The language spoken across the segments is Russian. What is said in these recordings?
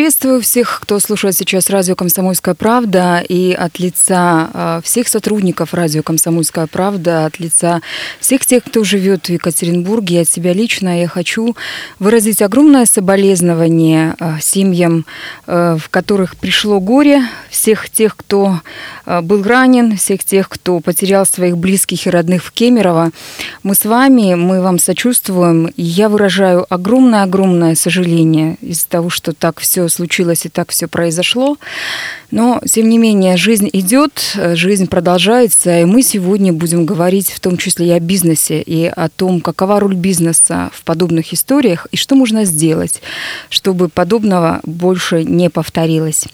Приветствую всех, кто слушает сейчас радио «Комсомольская правда» и от лица э, всех сотрудников радио «Комсомольская правда», от лица всех тех, кто живет в Екатеринбурге, и от себя лично я хочу выразить огромное соболезнование э, семьям, э, в которых пришло горе, всех тех, кто был ранен, всех тех, кто потерял своих близких и родных в Кемерово. Мы с вами, мы вам сочувствуем, и я выражаю огромное-огромное сожаление из-за того, что так все случилось и так все произошло. Но, тем не менее, жизнь идет, жизнь продолжается, и мы сегодня будем говорить в том числе и о бизнесе, и о том, какова роль бизнеса в подобных историях, и что можно сделать, чтобы подобного больше не повторилось.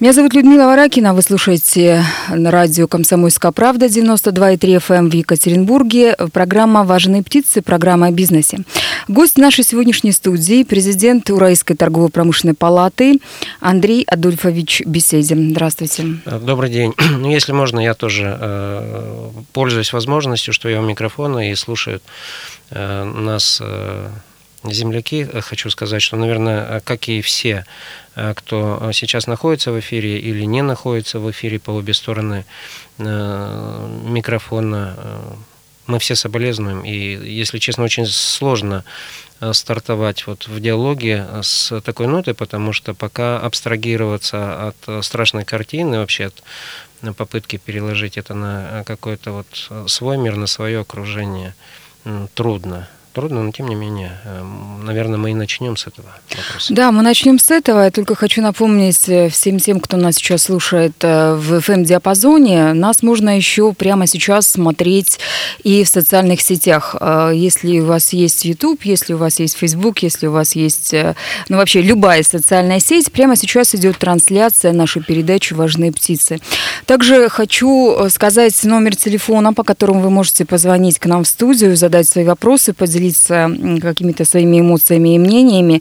Меня зовут Людмила Варакина, вы слушаете на радио «Комсомольская правда» 92,3 FM эм в Екатеринбурге. Программа «Важные птицы», программа о бизнесе. Гость нашей сегодняшней студии – президент Уральской торгово-промышленной палаты Андрей Адольфович Беседин. Здравствуйте. Добрый день. Ну, если можно, я тоже э, пользуюсь возможностью, что я у микрофона и слушают э, нас э, земляки. Хочу сказать, что, наверное, как и все, э, кто сейчас находится в эфире или не находится в эфире по обе стороны э, микрофона, э, мы все соболезнуем. И, если честно, очень сложно э, стартовать вот в диалоге с такой нотой, потому что пока абстрагироваться от э, страшной картины, вообще от попытки переложить это на какой-то вот свой мир, на свое окружение, трудно трудно, но тем не менее, эм, наверное, мы и начнем с этого вопроса. Да, мы начнем с этого. Я только хочу напомнить э, всем тем, кто нас сейчас слушает э, в FM-диапазоне, нас можно еще прямо сейчас смотреть и в социальных сетях. Э, если у вас есть YouTube, если у вас есть Facebook, если у вас есть, ну вообще любая социальная сеть, прямо сейчас идет трансляция нашей передачи «Важные птицы». Также хочу сказать номер телефона, по которому вы можете позвонить к нам в студию, задать свои вопросы, поделиться поделиться какими-то своими эмоциями и мнениями,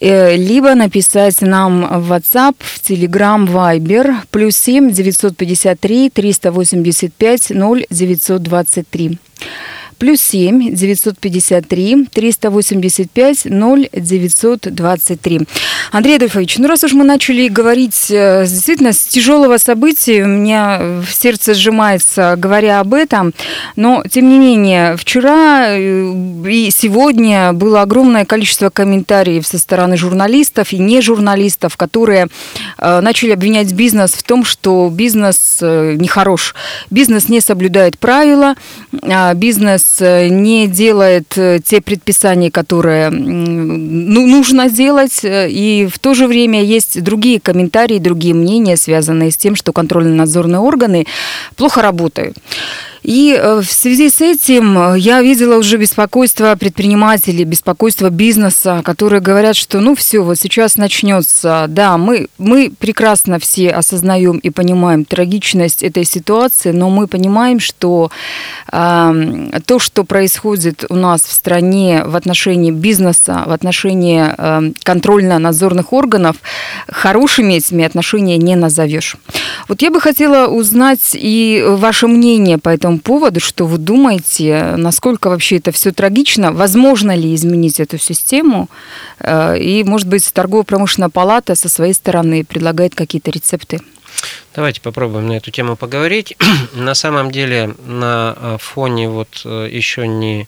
э, либо написать нам в WhatsApp, в Telegram, Viber, плюс 7 953 385 0 923 плюс 7 953 385 0 923. Андрей Адольфович, ну раз уж мы начали говорить э, действительно с тяжелого события, у меня в сердце сжимается, говоря об этом, но тем не менее, вчера э, и сегодня было огромное количество комментариев со стороны журналистов и не журналистов, которые э, начали обвинять бизнес в том, что бизнес нехорош, бизнес не соблюдает правила, а бизнес Э, не делает э, те предписания, которые ну, нужно делать, э, и в то же время есть другие комментарии, другие мнения, связанные с тем, что контрольно-надзорные органы плохо работают. И э, в связи с этим э, я видела уже беспокойство предпринимателей, беспокойство бизнеса, которые говорят, что ну все, вот сейчас начнется. Да, мы, мы прекрасно все осознаем и понимаем трагичность этой ситуации, но мы понимаем, что э, то, что происходит у нас в стране в отношении бизнеса, в отношении э, контрольно-надзорных органов, хорошими этими отношения не назовешь. Вот я бы хотела узнать и ваше мнение по этому этому поводу, что вы думаете, насколько вообще это все трагично, возможно ли изменить эту систему, э, и, может быть, торгово-промышленная палата со своей стороны предлагает какие-то рецепты? Давайте попробуем на эту тему поговорить. на самом деле, на э, фоне вот э, еще не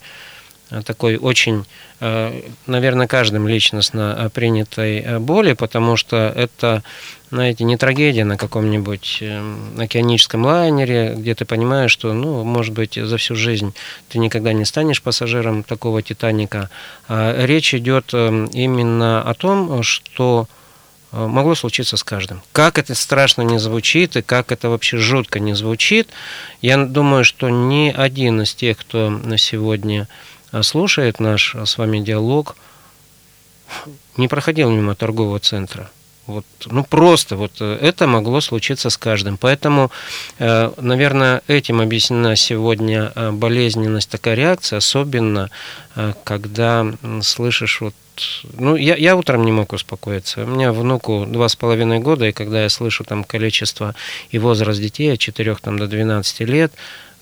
такой очень, наверное, каждым личностно принятой боли, потому что это знаете, не трагедия на каком-нибудь эм, океаническом лайнере, где ты понимаешь, что, ну, может быть, за всю жизнь ты никогда не станешь пассажиром такого Титаника. А речь идет эм, именно о том, что э, могло случиться с каждым. Как это страшно не звучит и как это вообще жутко не звучит, я думаю, что ни один из тех, кто на сегодня э, слушает наш с вами диалог, не проходил мимо торгового центра. Вот, ну просто вот э, это могло случиться с каждым. Поэтому, э, наверное, этим объяснена сегодня э, болезненность, такая реакция, особенно когда слышишь вот ну, я, я утром не мог успокоиться. У меня внуку два с половиной года, и когда я слышу там количество и возраст детей от 4 там, до 12 лет,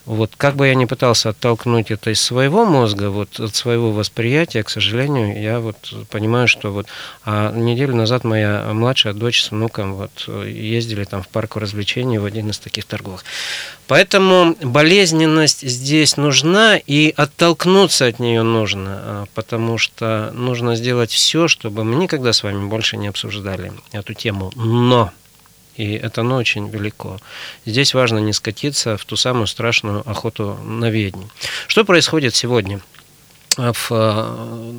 вот как бы я ни пытался оттолкнуть это из своего мозга, вот от своего восприятия, к сожалению, я вот понимаю, что вот а неделю назад моя младшая дочь с внуком вот ездили там в парк развлечений в один из таких торговых. Поэтому болезненность здесь нужна, и оттолкнуться от нее нужно, а, потому что нужно сделать все, чтобы мы никогда с вами больше не обсуждали эту тему. Но и это ну, очень велико. Здесь важно не скатиться в ту самую страшную охоту на ведьм. Что происходит сегодня? в,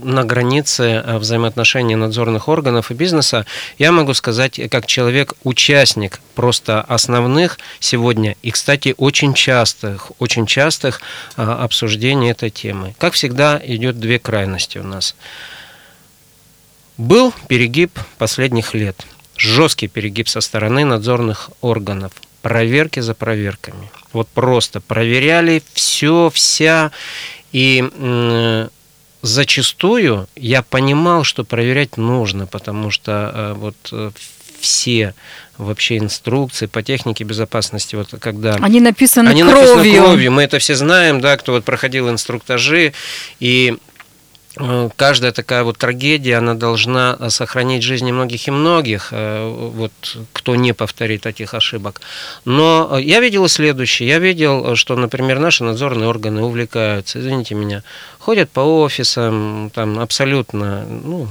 на границе взаимоотношений надзорных органов и бизнеса, я могу сказать, как человек-участник просто основных сегодня и, кстати, очень частых, очень частых обсуждений этой темы. Как всегда, идет две крайности у нас. Был перегиб последних лет – жесткий перегиб со стороны надзорных органов. Проверки за проверками. Вот просто проверяли все, вся. И э, зачастую я понимал, что проверять нужно, потому что э, вот э, все вообще инструкции по технике безопасности, вот когда... Они написаны они кровью. Написаны кровью. Мы это все знаем, да, кто вот проходил инструктажи, и каждая такая вот трагедия, она должна сохранить жизни многих и многих, э, вот, кто не повторит таких ошибок. Но я видел следующее. Я видел, что, например, наши надзорные органы увлекаются, извините меня, ходят по офисам, там абсолютно, ну,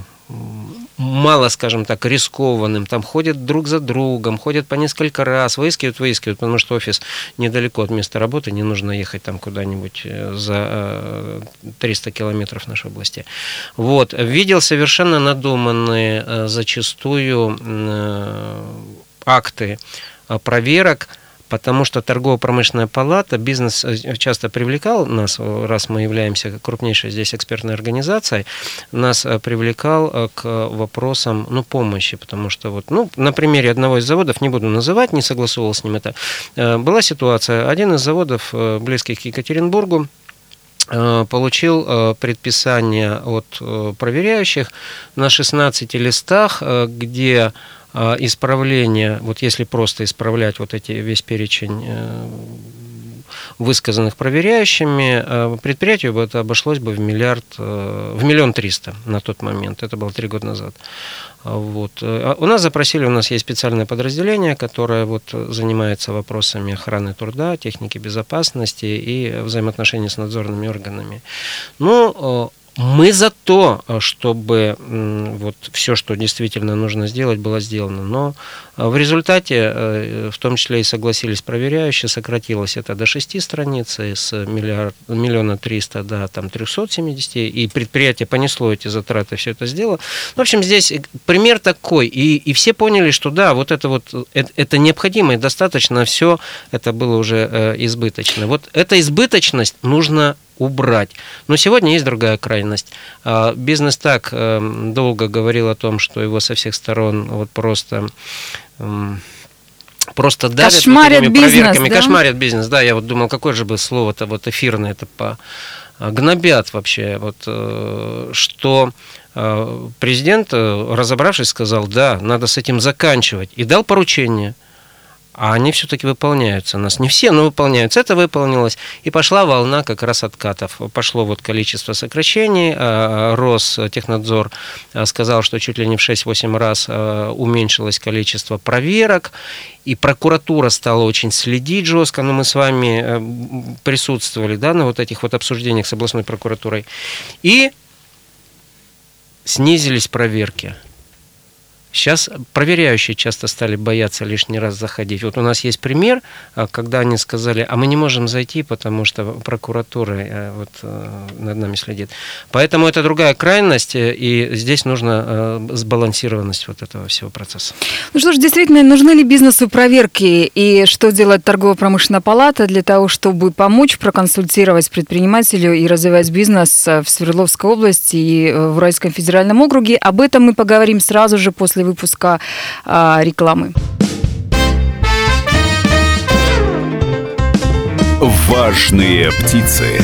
мало, скажем так, рискованным, там ходят друг за другом, ходят по несколько раз, выискивают, выискивают, потому что офис недалеко от места работы, не нужно ехать там куда-нибудь э, за 300 э, километров нашей области. Вот. Видел совершенно надуманные э, зачастую акты проверок, потому что торгово-промышленная палата, бизнес э, часто привлекал нас, раз мы являемся крупнейшей здесь экспертной организацией, нас э, привлекал э, к вопросам ну, помощи, потому что вот, ну, на примере одного из заводов, не буду называть, не согласовывал с ним это, была ситуация, один из заводов, близких к Екатеринбургу, получил предписание от проверяющих на 16 листах, где а, исправления, вот если просто исправлять вот эти весь перечень э, высказанных проверяющими, э, предприятию бы это обошлось бы в миллиард, э, в миллион триста на тот момент. Это было три года назад. Вот. А у нас запросили, у нас есть специальное подразделение, которое вот занимается вопросами охраны труда, техники безопасности и взаимоотношений с надзорными органами. Ну, мы за то, э, чтобы вот все, что действительно нужно сделать, было сделано. Но в результате, э, в том числе и согласились проверяющие, сократилось это до 6 страниц, с миллиард, миллиона триста до там, 370, и предприятие понесло эти затраты, все это сделало. В общем, здесь пример такой, и, и все поняли, что да, вот это вот, это, это необходимо и достаточно, все это было уже избыточно. Вот эта избыточность нужно убрать. Но сегодня есть другая крайность. А, бизнес так эм, долго говорил о том, что его со всех сторон вот просто просто давят кошмарят вот этими бизнес, проверками, да? кошмарят бизнес. Да, я вот думал, какое же бы слово-то вот эфирное это по а, гнобят вообще, вот э, что э, президент, э, разобравшись, сказал, да, надо с этим заканчивать, и дал поручение – а они все-таки выполняются. У нас не все, но выполняются. Это выполнилось. И пошла волна как раз откатов. Пошло вот количество сокращений. А, Ростехнадзор а, сказал, что чуть ли не в 6-8 раз а, уменьшилось количество проверок. И прокуратура стала очень следить жестко. Но мы с вами э, присутствовали да, на вот этих вот обсуждениях с областной прокуратурой. И снизились проверки Сейчас проверяющие часто стали бояться лишний раз заходить. Вот у нас есть пример, а, когда они сказали, а мы не можем зайти, потому что прокуратура э, вот, э, над нами следит. Поэтому это другая крайность, э, и здесь нужна сбалансированность вот этого всего процесса. Ну что ж, действительно, нужны ли бизнесу проверки, и что делает торгово-промышленная палата для того, чтобы помочь проконсультировать предпринимателю и развивать бизнес в Свердловской области и в Уральском федеральном округе? Об этом мы поговорим сразу же после выпуска а, рекламы. Важные птицы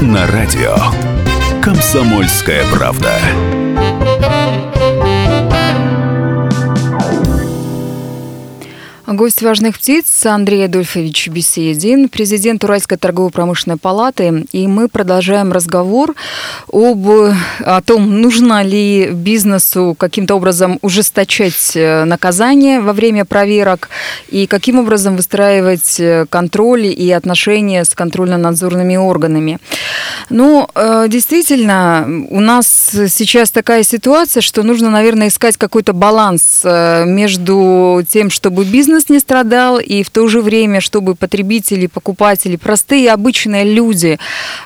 на радио Комсомольская правда. Гость «Важных птиц» Андрей Адольфович Беседин, президент Уральской торгово-промышленной палаты. И мы продолжаем разговор об о том, нужно ли бизнесу каким-то образом ужесточать э, наказание во время проверок и каким образом выстраивать э, контроль и отношения с контрольно-надзорными органами. Ну, э, действительно, у нас сейчас такая ситуация, что нужно, наверное, искать какой-то баланс между тем, чтобы бизнес бизнес не страдал, и в то же время, чтобы потребители, покупатели, простые обычные люди,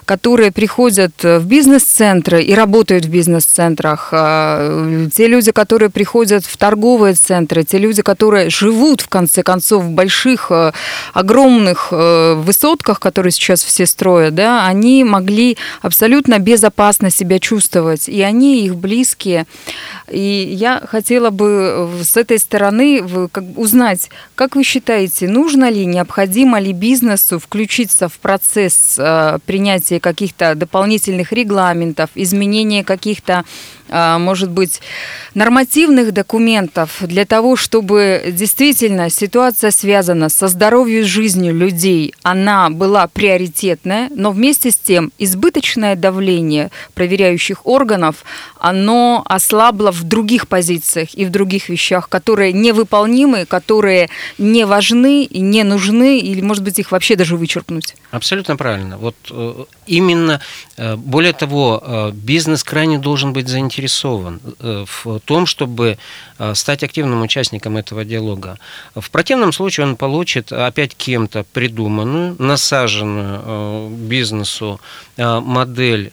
которые приходят в бизнес-центры и работают в бизнес-центрах, а, те люди, которые приходят в торговые центры, те люди, которые живут, в конце концов, в больших, а, огромных а, высотках, которые сейчас все строят, да, они могли абсолютно безопасно себя чувствовать, и они, их близкие. И я хотела бы с этой стороны узнать, как вы считаете, нужно ли, необходимо ли бизнесу включиться в процесс э, принятия каких-то дополнительных регламентов, изменения каких-то а, может быть, нормативных документов для того, чтобы действительно ситуация связана со здоровьем и жизнью людей, она была приоритетная, но вместе с тем избыточное давление проверяющих органов, оно ослабло в других позициях и в других вещах, которые невыполнимы, которые не важны не нужны, или, может быть, их вообще даже вычеркнуть. Абсолютно правильно. Вот э, именно, э, более того, э, бизнес крайне должен быть заинтересован в том, чтобы стать активным участником этого диалога. В противном случае он получит опять кем-то придуманную, насаженную бизнесу модель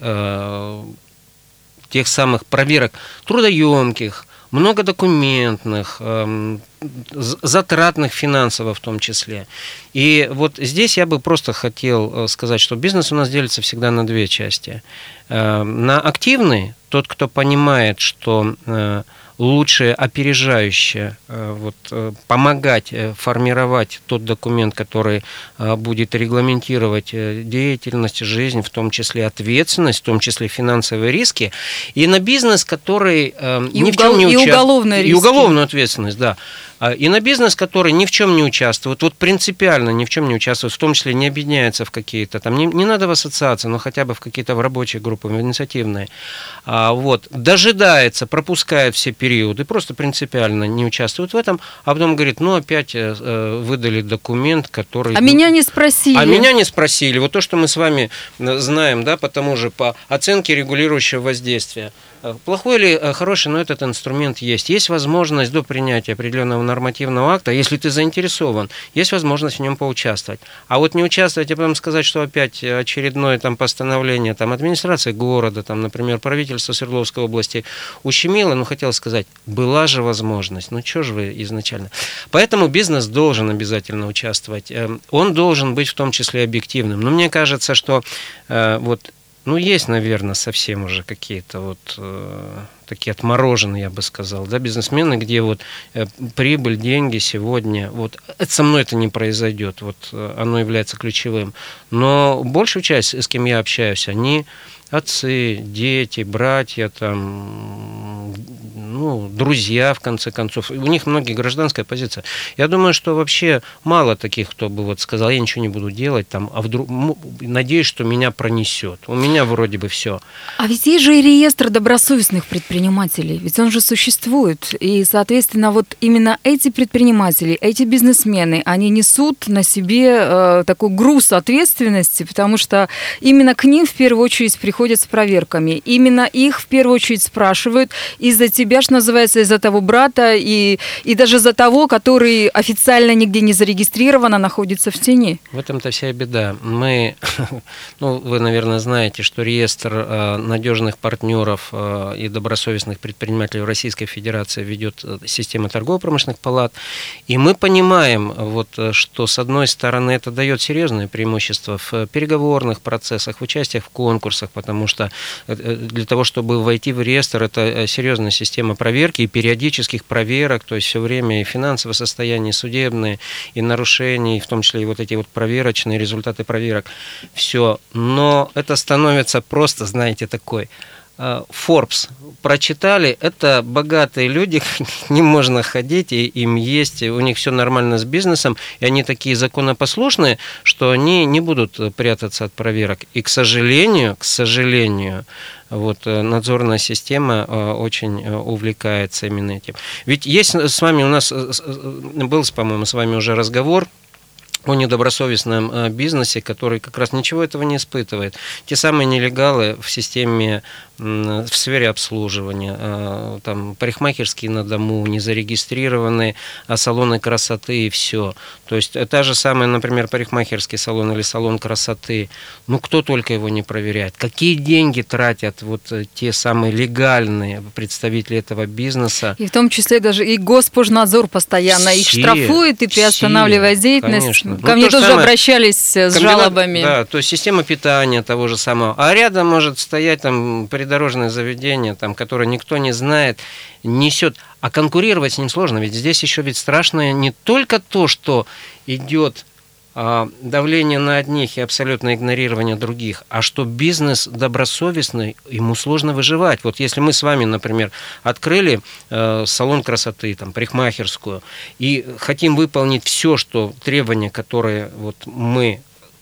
тех самых проверок трудоемких, многодокументных, эм, затратных финансово в том числе. И вот здесь я бы просто хотел сказать, что бизнес у нас делится всегда на две части. На активный, тот, кто понимает, что э, лучше опережающе э, вот, э, помогать формировать тот документ, который будет регламентировать деятельность, жизнь, в том числе ответственность, в том числе финансовые риски, и на бизнес, который и ни угол, в чем не участвует. И уголовная И уголовную ответственность, да. А, и на бизнес, который ни в чем не участвует, вот принципиально ни в чем не участвует, в том числе не объединяется в какие-то там, не, не надо в ассоциации, но хотя бы в какие-то в рабочие группы, в инициативные, а, вот, дожидается, пропускает все периоды, просто принципиально не участвует в этом, а потом говорит, ну, опять э, э выдали документ, который... А меня не спросили. А меня не спросили. Вот то, что мы с вами э, знаем, да, потому же по оценке регулирующего воздействия. Э, плохой или э, хороший, но этот инструмент есть. Есть возможность до принятия определенного нормативного акта, если ты заинтересован, есть возможность в нем поучаствовать. А вот не участвовать и потом сказать, что опять очередное там постановление там, администрации города, там, например, правительство Свердловской области ущемило, ну, хотел сказать, была же возможность. Ну, что же вы изначально? Поэтому бизнес должен обязательно участвовать. Эм, он должен быть в том числе объективным. Но мне кажется, что э, вот ну, есть, наверное, совсем уже какие-то вот э, такие отмороженные, я бы сказал, да, бизнесмены, где вот э, прибыль, деньги сегодня, вот это, со мной это не произойдет, вот э, оно является ключевым. Но большую часть, с кем я общаюсь, они отцы, дети, братья, там, ну, друзья, в конце концов. У них многие гражданская позиция. Я думаю, что вообще мало таких, кто бы вот сказал, я ничего не буду делать, там, а вдруг, надеюсь, что меня пронесет. У меня вроде бы все. А ведь есть же и реестр добросовестных предпринимателей, ведь он же существует. И, соответственно, вот именно эти предприниматели, эти бизнесмены, они несут на себе э, такой груз ответственности, потому что именно к ним в первую очередь приходят приходят с проверками. Именно их в первую очередь спрашивают из-за тебя, что называется, из-за того брата и, и даже за того, который официально нигде не зарегистрирован, а находится в тени. В этом-то вся беда. Мы, ну, вы, наверное, знаете, что реестр э, надежных партнеров э, и добросовестных предпринимателей Российской Федерации ведет э, система торгово-промышленных палат. И мы понимаем, вот, что с одной стороны это дает серьезное преимущество в переговорных процессах, в участиях в конкурсах, потому что для того, чтобы войти в реестр, это серьезная система проверки и периодических проверок, то есть все время и финансовое состояние, и судебные, и нарушения, и в том числе и вот эти вот проверочные результаты проверок. Все. Но это становится просто, знаете, такой Э, Forbes прочитали, это богатые люди, не можно ходить, и им есть, у них все нормально с бизнесом, и они такие законопослушные, что они не будут прятаться от проверок. И, к сожалению, к сожалению, вот э, надзорная система э, очень увлекается именно этим. Ведь есть с вами у нас был, по-моему, с вами уже разговор о недобросовестном э, бизнесе, который как раз ничего этого не испытывает. Те самые нелегалы в системе, в сфере обслуживания, э, там парикмахерские на дому, не зарегистрированные, а салоны красоты и все. То есть э, та же самая, например, парикмахерский салон или салон красоты, ну кто только его не проверяет. Какие деньги тратят вот те самые легальные представители этого бизнеса. И в том числе даже и Госпожнадзор постоянно все, их штрафует и приостанавливает все, деятельность. Конечно ну, Ко мне тоже самое, обращались с жалобами. Да, то есть система питания того же самого. А рядом может стоять там придорожное заведение, там, которое никто не знает, несет. А конкурировать с ним сложно, ведь здесь еще ведь страшное не только то, что идет давление на одних и абсолютное игнорирование других, а что бизнес добросовестный, ему сложно выживать. Вот если мы с вами, например, открыли э, салон красоты, там, парикмахерскую, и хотим выполнить все, что требования, которые вот мы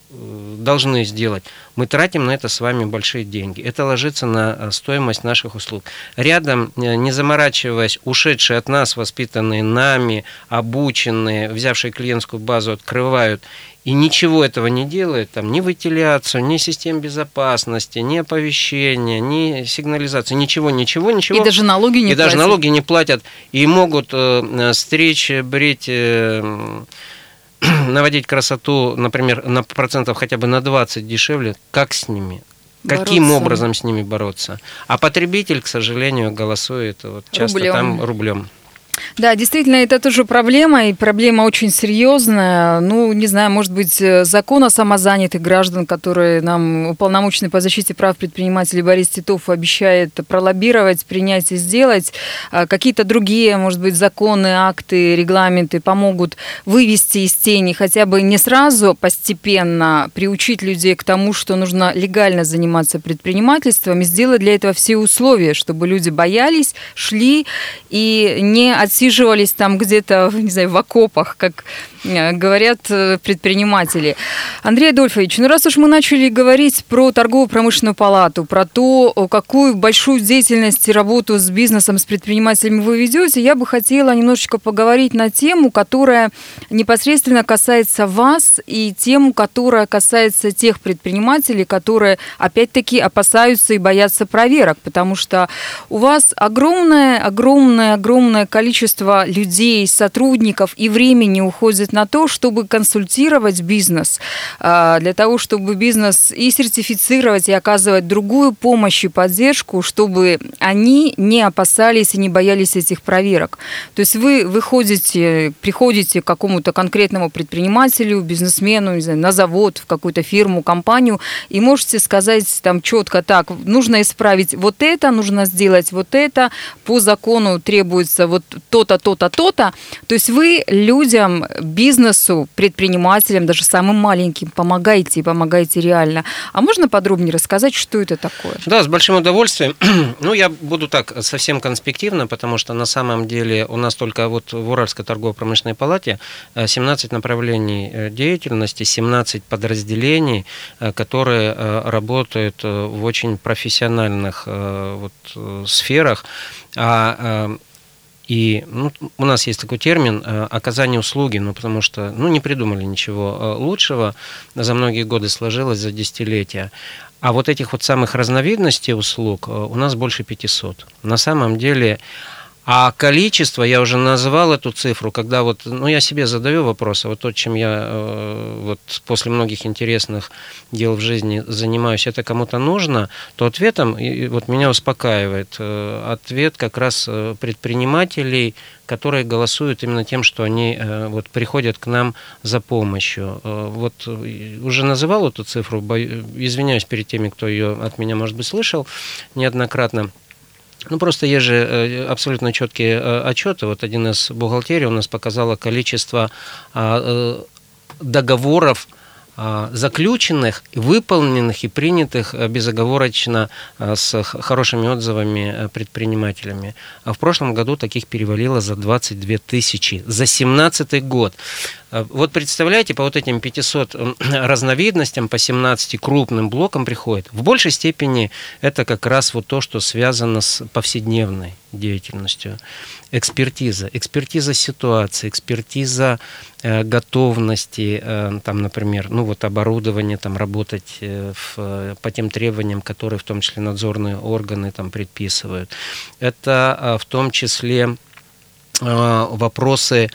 должны сделать, мы тратим на это с вами большие деньги. Это ложится на э, стоимость наших услуг. Рядом, э, не заморачиваясь, ушедшие от нас, воспитанные нами, обученные, взявшие клиентскую базу, открывают и ничего этого не делают, там, ни вентиляцию, ни систем безопасности, ни оповещения, ни сигнализации, ничего, ничего, ничего. И даже налоги не и платят. даже налоги не платят. И могут э, стричь, брить... Э, наводить красоту, например, на процентов хотя бы на 20 дешевле, как с ними? Бороться. Каким образом с ними бороться? А потребитель, к сожалению, голосует вот часто рублем. там рублем. Да, действительно, это тоже проблема, и проблема очень серьезная. Ну, не знаю, может быть, э, закон о самозанятых граждан, который нам уполномоченный по защите прав предпринимателей Борис Титов обещает пролоббировать, принять и сделать. А какие-то другие, может быть, законы, акты, регламенты помогут вывести из тени хотя бы не сразу, постепенно приучить людей к тому, что нужно легально заниматься предпринимательством и сделать для этого все условия, чтобы люди боялись, шли и не отсиживались там где-то, не знаю, в окопах, как э, говорят э, предприниматели. Андрей Адольфович, ну раз уж мы начали говорить про торгово-промышленную палату, про то, какую большую деятельность и работу с бизнесом, с предпринимателями вы ведете, я бы хотела немножечко поговорить на тему, которая непосредственно касается вас и тему, которая касается тех предпринимателей, которые, опять-таки, опасаются и боятся проверок, потому что у вас огромное, огромное, огромное количество количество людей, сотрудников и времени уходит на то, чтобы консультировать бизнес, а, для того, чтобы бизнес и сертифицировать, и оказывать другую помощь и поддержку, чтобы они не опасались и не боялись этих проверок. То есть вы выходите, приходите к какому-то конкретному предпринимателю, бизнесмену, не знаю, на завод, в какую-то фирму, компанию, и можете сказать там четко так, нужно исправить вот это, нужно сделать вот это, по закону требуется вот то-то, то-то, то-то. То есть вы людям, бизнесу, предпринимателям, даже самым маленьким, помогаете и помогаете реально. А можно подробнее рассказать, что это такое? Да, с большим удовольствием. ну, я буду так совсем конспективно, потому что на самом деле у нас только вот в Уральской торгово-промышленной палате 17 э, направлений э, деятельности, 17 подразделений, э, которые работают в очень профессиональных вот, сферах. А И ну, у нас есть такой термин оказание услуги, ну, потому что ну, не придумали ничего лучшего, за многие годы сложилось, за десятилетия. А вот этих вот самых разновидностей услуг у нас больше 500. На самом деле а количество, я уже назвал эту цифру, когда вот, ну, я себе задаю вопрос, а вот то, чем я э, вот после многих интересных дел в жизни занимаюсь, это кому-то нужно, то ответом, и вот меня успокаивает, э, ответ как раз э, предпринимателей, которые голосуют именно тем, что они вот приходят к нам за помощью. Вот уже называл эту цифру, извиняюсь перед теми, кто ее от меня, может быть, слышал неоднократно. Ну, просто есть же э, абсолютно четкие э, отчеты. Вот один из бухгалтерий у нас показало количество а, э, договоров, а, заключенных, выполненных и принятых безоговорочно с хорошими отзывами предпринимателями. А в прошлом году таких перевалило за 22 тысячи. За 17 год. Э, вот представляете, по вот этим 500 разновидностям, по 17 крупным блокам приходит. В большей степени это как раз вот то, что связано с повседневной деятельностью. Экспертиза, экспертиза ситуации, экспертиза э, готовности, э, там, например, ну вот оборудование, там работать э, в, по тем требованиям, которые в том числе надзорные органы там предписывают. Это э, в том числе э, вопросы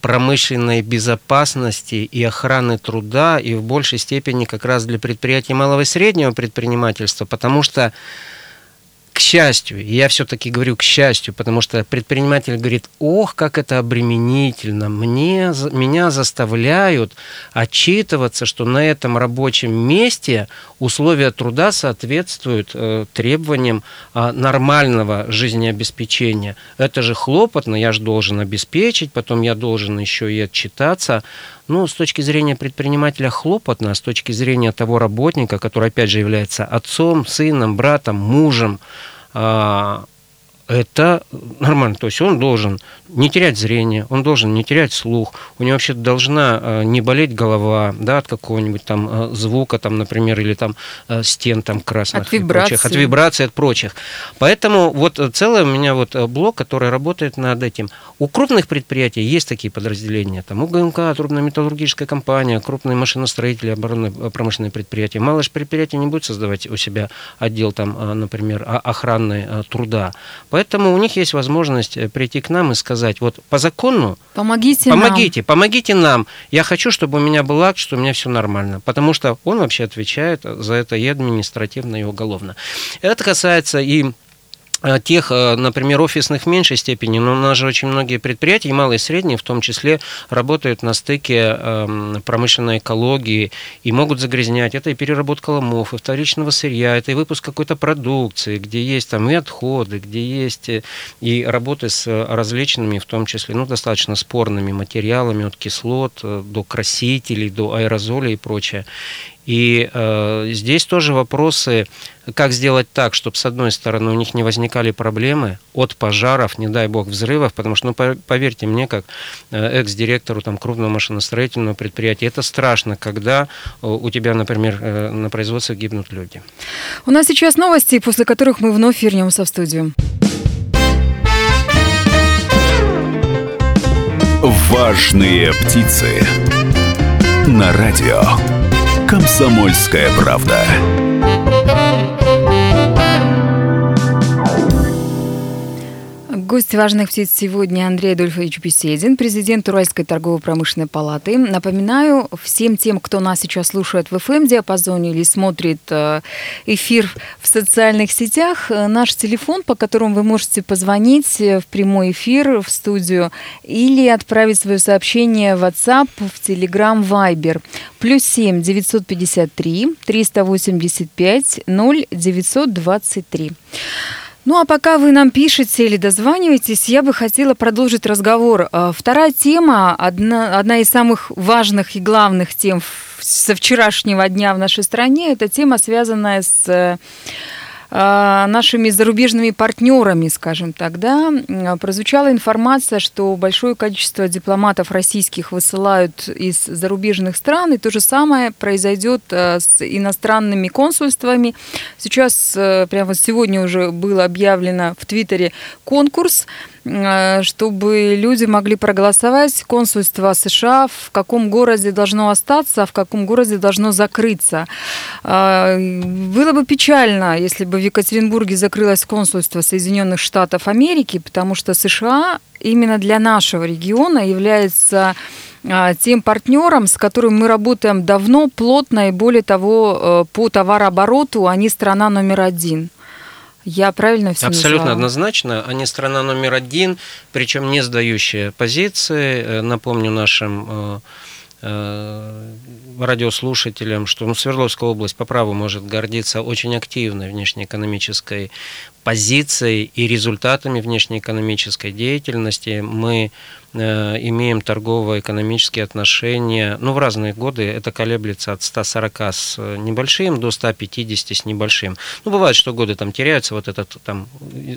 промышленной безопасности и охраны труда и в большей степени как раз для предприятий малого и среднего предпринимательства, потому что к счастью, я все-таки говорю к счастью, потому что предприниматель говорит, ох, как это обременительно, мне, меня заставляют отчитываться, что на этом рабочем месте условия труда соответствуют э, требованиям э, нормального жизнеобеспечения. Это же хлопотно, я же должен обеспечить, потом я должен еще и отчитаться. Ну, с точки зрения предпринимателя хлопотно, а с точки зрения того работника, который, опять же, является отцом, сыном, братом, мужем, а, это нормально. То есть он должен не терять зрение, он должен не терять слух, у него вообще должна э, не болеть голова да, от какого-нибудь там э, звука, там, например, или там э, стен там красных. От вибрации. Прочих, от вибрации, от прочих. Поэтому вот целый у меня вот блок, который работает над этим. У крупных предприятий есть такие подразделения. Там УГМК, трубная металлургическая компания, крупные машиностроители, оборонные промышленные предприятия. Мало же предприятий не будет создавать у себя отдел там, например, охраны труда. Поэтому у них есть возможность э, прийти к нам и сказать, вот по закону помогите, помогите, нам. помогите нам. Я хочу, чтобы у меня был акт, что у меня все нормально, потому что он вообще отвечает за это и административно, и уголовно. Это касается и тех, э, например, офисных в меньшей степени, но у нас же очень многие предприятия, и малые и средние, в том числе, работают на стыке эм, промышленной экологии и могут загрязнять. Это и переработка ломов, и вторичного сырья, это и выпуск какой-то продукции, где есть там и отходы, где есть э, и работы с различными, в том числе, ну, достаточно спорными материалами, от кислот до красителей, до аэрозолей и прочее. И э, здесь тоже вопросы, как сделать так, чтобы, с одной стороны, у них не возникали проблемы от пожаров, не дай бог, взрывов, потому что, ну, поверьте мне, как э, экс-директору там, крупного машиностроительного предприятия, это страшно, когда э, у тебя, например, э, на производстве гибнут люди. У нас сейчас новости, после которых мы вновь вернемся в студию. Важные птицы на радио. «Комсомольская правда». Гость важных птиц сегодня Андрей Адольфович Беседин, президент Уральской торгово-промышленной палаты. Напоминаю всем тем, кто нас сейчас слушает в FM-диапазоне или смотрит э, эфир в социальных сетях, э, наш телефон, по которому вы можете позвонить э, в прямой эфир в студию или отправить свое сообщение в WhatsApp, в Telegram, Viber. Плюс 7 953 385 0 923. Ну а пока вы нам пишете или дозваниваетесь, я бы хотела продолжить разговор. Э, вторая тема, одна, одна из самых важных и главных тем со вчерашнего дня в нашей стране, это тема, связанная с э, а, нашими зарубежными партнерами, скажем так, да, прозвучала информация, что большое количество дипломатов российских высылают из зарубежных стран, и то же самое произойдет э, с иностранными консульствами. Сейчас, э, прямо сегодня уже был объявлено в Твиттере конкурс э, чтобы люди могли проголосовать, консульство США в каком городе должно остаться, а в каком городе должно закрыться. Э, было бы печально, если бы в Екатеринбурге закрылось консульство Соединенных Штатов Америки, потому что США именно для нашего региона является а, тем партнером, с которым мы работаем давно, плотно и более того, э, по товарообороту они страна номер один. Я правильно все Абсолютно назвала? однозначно. Они страна номер один, причем не сдающая позиции. Э, напомню нашим э, радиослушателям, что ну, Свердловская область по праву может гордиться очень активной внешнеэкономической позицией и результатами внешнеэкономической деятельности. Мы Э, имеем торгово-экономические отношения, ну, в разные годы это колеблется от 140 с небольшим до 150 с небольшим. Ну, бывает, что годы там теряются, вот этот там,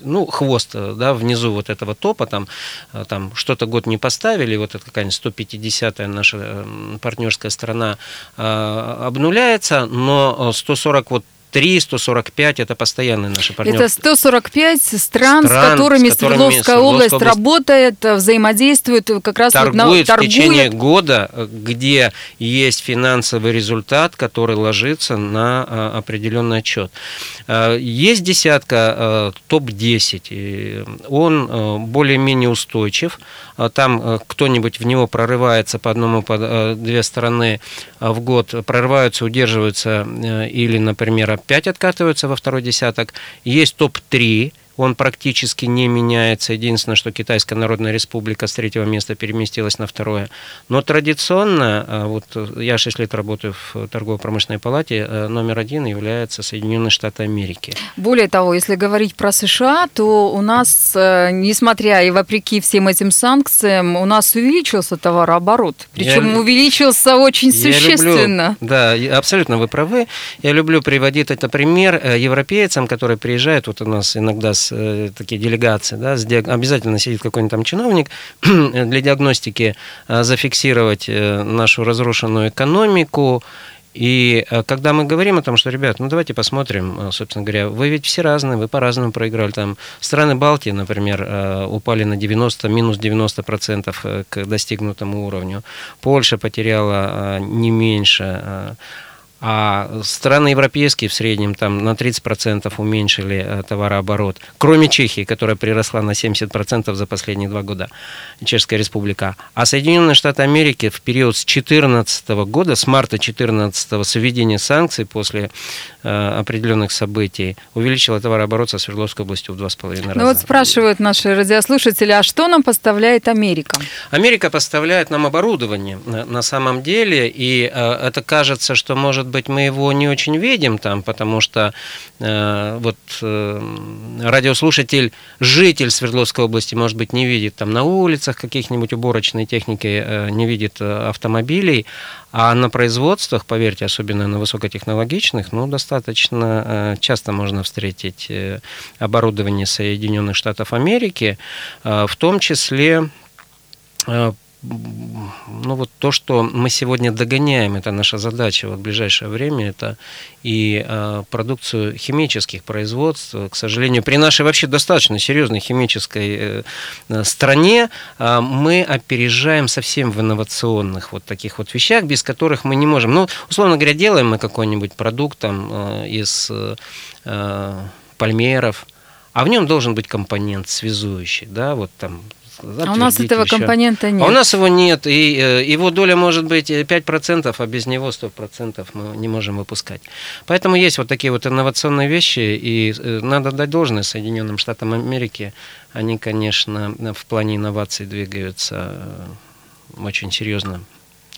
ну, хвост, да, внизу вот этого топа, там, э, там что-то год не поставили, вот это какая-нибудь 150-я наша э, партнерская страна обнуляется, но 140 вот 103, 145 – это постоянные наши партнеры. Это 145 стран, стран с которыми, с которыми Свердловская область, область работает, взаимодействует, как раз торгует, вот на, торгует в течение года, где есть финансовый результат, который ложится на а, определенный отчет. А, есть десятка, а, топ-10, он более-менее устойчив, там кто-нибудь в него прорывается по одному, по две стороны в год, прорываются, удерживаются или, например, топ-5 откатываются во второй десяток. Есть топ-3, он практически не меняется. Единственное, что Китайская Народная Республика с третьего места переместилась на второе. Но традиционно, а, вот я 6 лет работаю в торгово-промышленной палате, э, номер один является Соединенные Штаты Америки. Более того, если говорить про США, то у нас, э, несмотря и вопреки всем этим санкциям, у нас увеличился товарооборот. Причем я, увеличился очень существенно. Люблю, да, абсолютно вы правы. Я люблю приводить это пример э, европейцам, которые приезжают, вот у нас иногда с Э, такие делегации, да, с диаг... обязательно сидит какой-нибудь там чиновник для диагностики э, зафиксировать э, нашу разрушенную экономику. И когда мы говорим о том, что, ребят, ну давайте посмотрим, собственно говоря, вы ведь все разные, вы по-разному проиграли. Там страны Балтии, например, упали на 90, минус 90 процентов к достигнутому уровню. Польша потеряла не меньше а страны европейские в среднем там на 30% уменьшили э, товарооборот, кроме Чехии, которая приросла на 70% за последние два года, Чешская республика. А Соединенные Штаты Америки в период с 2014 года, с марта 2014 с введения санкций после э, определенных событий, увеличила товарооборот со Свердловской областью в два с половиной раза. Ну вот спрашивают наши радиослушатели, а что нам поставляет Америка? Америка поставляет нам оборудование на самом деле, и э, это кажется, что может быть, мы его не очень видим там, потому что э, вот э, радиослушатель, житель Свердловской области, может быть, не видит там на улицах каких-нибудь уборочной техники, э, не видит э, автомобилей, а на производствах, поверьте, особенно на высокотехнологичных, ну, достаточно э, часто можно встретить э, оборудование Соединенных Штатов Америки, э, в том числе ну вот то, что мы сегодня догоняем, это наша задача вот в ближайшее время, это и э, продукцию химических производств. К сожалению, при нашей вообще достаточно серьезной химической э, стране э, мы опережаем совсем в инновационных вот таких вот вещах, без которых мы не можем. Ну, условно говоря, делаем мы какой-нибудь продукт там э, из э, полимеров, а в нем должен быть компонент связующий, да, вот там а у нас этого еще. компонента нет. А у нас его нет, и э, его доля может быть 5%, а без него 100% мы не можем выпускать. Поэтому есть вот такие вот инновационные вещи, и э, надо дать должное Соединенным Штатам Америки. Они, конечно, в плане инноваций двигаются э, очень серьезно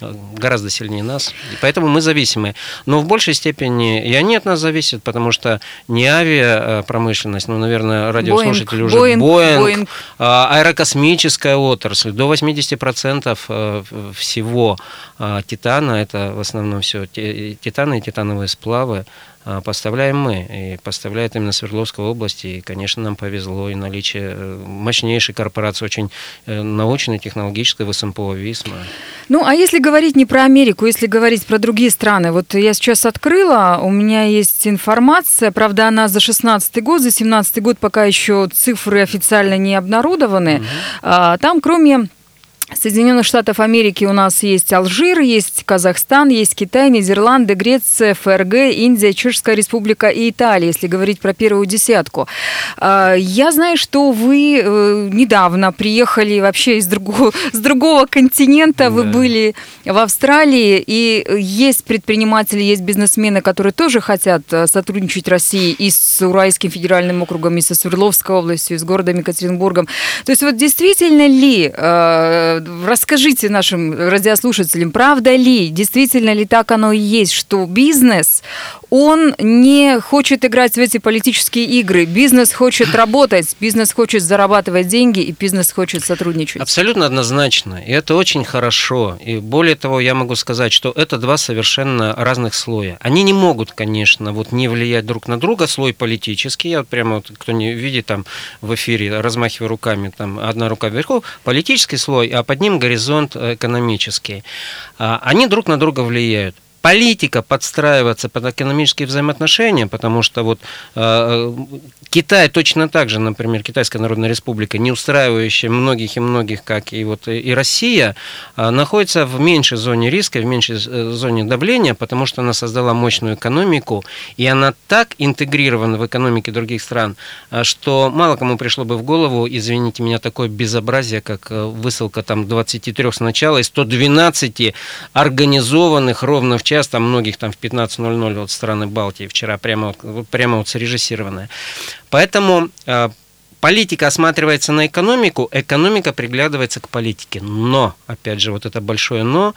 гораздо сильнее нас, и поэтому мы зависимы. Но в большей степени и они от нас зависят, потому что не авиапромышленность, ну, наверное, радиослушатели Boeing, уже Boeing, Boeing, Boeing. Аэрокосмическая отрасль, до 80% э, всего а, титана, это в основном все титаны и титановые сплавы, поставляем мы, и поставляет именно Свердловская область, и, конечно, нам повезло и наличие э, мощнейшей корпорации, очень э, научной, технологической, в СМПО ВИСМа. Ну, а если говорить не про Америку, если говорить про другие страны, вот я сейчас открыла, у меня есть информация, правда, она за 16 год, за 17 год пока еще цифры официально не обнародованы. Угу. Там, кроме Соединенных Штатов Америки у нас есть Алжир, есть Казахстан, есть Китай, Нидерланды, Греция, ФРГ, Индия, Чешская Республика и Италия, если говорить про первую десятку. А, я знаю, что вы э, недавно приехали вообще из другого, с другого континента, вы были в Австралии, и есть предприниматели, есть бизнесмены, которые тоже хотят э, сотрудничать России и с Уральским федеральным округом, и со Свердловской областью, и с городом Екатеринбургом. То есть вот действительно ли э, расскажите нашим радиослушателям, правда ли, действительно ли так оно и есть, что бизнес, он не хочет играть в эти политические игры. Бизнес хочет работать, бизнес хочет зарабатывать деньги, и бизнес хочет сотрудничать. Абсолютно однозначно. И это очень хорошо. И более того, я могу сказать, что это два совершенно разных слоя. Они не могут, конечно, вот не влиять друг на друга. Слой политический, я вот прямо вот, кто не видит там в эфире, размахиваю руками, там одна рука вверху, политический слой, а под ним горизонт экономический. А, они друг на друга влияют политика подстраиваться под экономические взаимоотношения, потому что вот э, Китай точно так же, например, Китайская Народная Республика, не устраивающая многих и многих, как и вот и Россия, э, находится в меньшей зоне риска, в меньшей э, зоне давления, потому что она создала мощную экономику, и она так интегрирована в экономике других стран, э, что мало кому пришло бы в голову, извините меня, такое безобразие, как э, высылка там 23 сначала и 112 организованных ровно в час сейчас там многих там в 15.00 вот страны Балтии вчера прямо, прямо вот срежиссированная. Поэтому э, политика осматривается на экономику, экономика приглядывается к политике. Но, опять же, вот это большое но,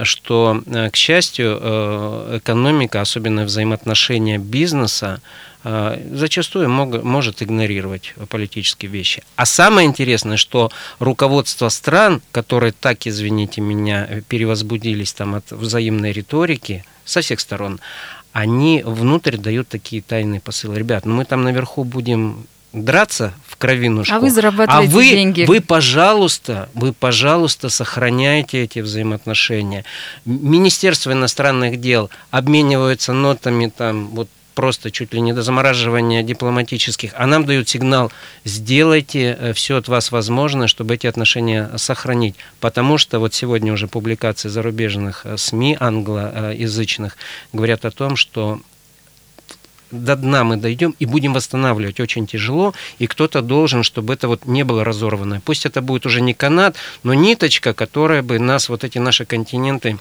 что, э, к счастью, э, экономика, особенно взаимоотношения бизнеса, зачастую мог, может игнорировать политические вещи. А самое интересное, что руководство стран, которые так, извините меня, перевозбудились там от взаимной риторики со всех сторон, они внутрь дают такие тайные посылы. Ребят, ну мы там наверху будем драться в кровинушку. А вы зарабатываете а вы, деньги. Вы, пожалуйста, вы, пожалуйста, сохраняйте эти взаимоотношения. Министерство иностранных дел обмениваются нотами там вот просто чуть ли не до замораживания дипломатических, а нам дают сигнал, сделайте э, все от вас возможное, чтобы эти отношения сохранить. Потому что вот сегодня уже публикации зарубежных э, СМИ англоязычных говорят о том, что до дна мы дойдем и будем восстанавливать очень тяжело, и кто-то должен, чтобы это вот не было разорвано. Пусть это будет уже не канат, но ниточка, которая бы нас, вот эти наши континенты,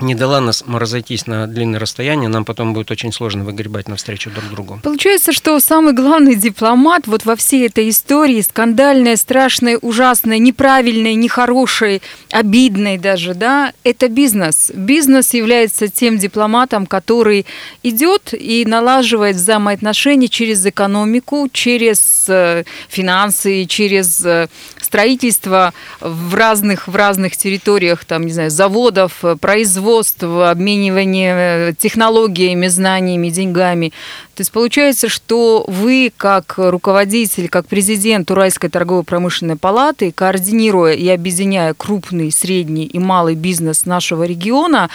не дала нас разойтись на длинное расстояние, нам потом будет очень сложно выгребать навстречу друг другу. Получается, что самый главный дипломат вот во всей этой истории, скандальной, страшной, ужасной, неправильной, нехорошей, обидной даже, да, это бизнес. Бизнес является тем дипломатом, который идет и налаживает взаимоотношения через экономику, через э, финансы, через э, строительство в разных, в разных территориях, там, не знаю, заводов, производств, производство, обменивание э, технологиями, знаниями, деньгами. То есть получается, что вы, как руководитель, как президент Уральской торгово-промышленной палаты, координируя и объединяя крупный, средний и малый бизнес нашего региона,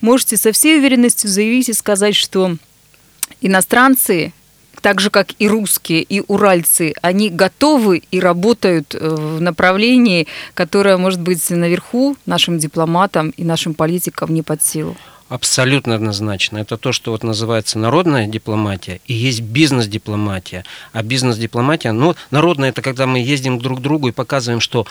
можете со всей уверенностью заявить и сказать, что иностранцы так же, как и русские, и уральцы, они готовы и работают э, в направлении, которое может быть наверху нашим дипломатам и нашим политикам не под силу. Абсолютно однозначно. Это то, что вот называется народная дипломатия, и есть бизнес-дипломатия. А бизнес-дипломатия, ну, народная – это когда мы ездим друг к другу и показываем, что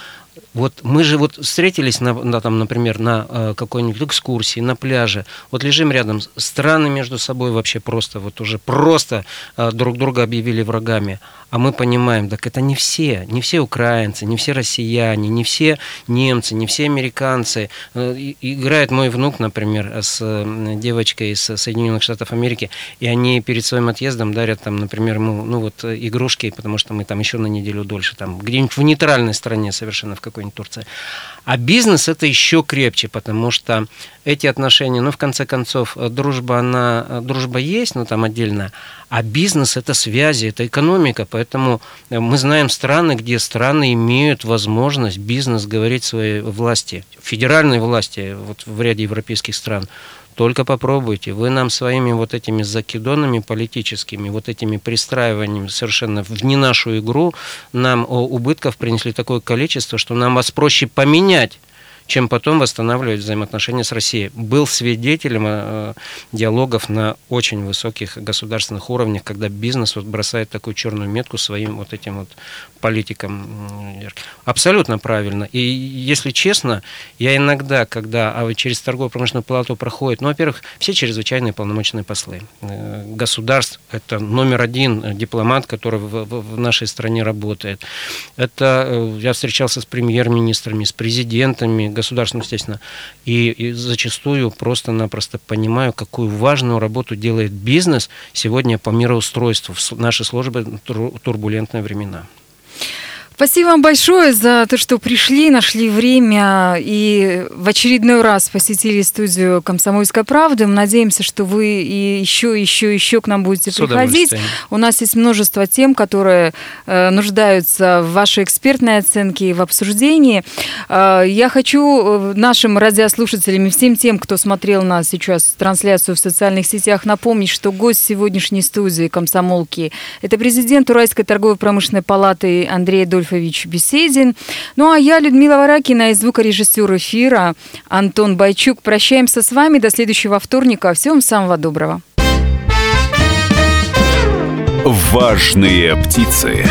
вот мы же вот встретились, на, на, там, например, на э, какой-нибудь экскурсии, на пляже, вот лежим рядом, страны между собой вообще просто, вот уже просто э, друг друга объявили врагами. А мы понимаем, так это не все, не все украинцы, не все россияне, не все немцы, не все американцы. Э, играет мой внук, например, с девочкой из Соединенных Штатов Америки, и они перед своим отъездом дарят там, например, ему, ну вот игрушки, потому что мы там еще на неделю дольше, там где-нибудь в нейтральной стране совершенно в какой-нибудь Турции. А бизнес это еще крепче, потому что эти отношения, ну, в конце концов, дружба, она, дружба есть, но там отдельно, А бизнес – это связи, это экономика, поэтому мы знаем страны, где страны имеют возможность бизнес говорить своей власти, федеральной власти, вот в ряде европейских стран. Только попробуйте. Вы нам своими вот этими закидонами политическими, вот этими пристраиваниями совершенно в не нашу игру, нам убытков принесли такое количество, что нам вас проще поменять чем потом восстанавливать взаимоотношения с Россией. Был свидетелем э, диалогов на очень высоких государственных уровнях, когда бизнес вот бросает такую черную метку своим вот этим вот политикам. Абсолютно правильно. И если честно, я иногда, когда а через торгово-промышленную палату проходит, ну, во-первых, все чрезвычайные полномочные послы. Э, государств – это номер один дипломат, который в, нашей стране работает. Это э, я встречался с премьер-министрами, с президентами, государством, естественно, и, и зачастую просто-напросто понимаю, какую важную работу делает бизнес сегодня по мироустройству в наши службы турбулентные времена. Спасибо вам большое за то, что пришли, нашли время и в очередной раз посетили студию «Комсомольская правда». Мы надеемся, что вы и еще, еще, еще к нам будете С приходить. У нас есть множество тем, которые э, нуждаются в вашей экспертной оценке и в обсуждении. Э, я хочу э, нашим радиослушателям и всем тем, кто смотрел нас сейчас трансляцию в социальных сетях, напомнить, что гость сегодняшней студии «Комсомолки» – это президент Уральской торговой промышленной палаты Андрей Дольф Адольфович Беседин. Ну а я, Людмила Варакина, и звукорежиссер эфира Антон Байчук. Прощаемся с вами до следующего вторника. Всем самого доброго. Важные птицы.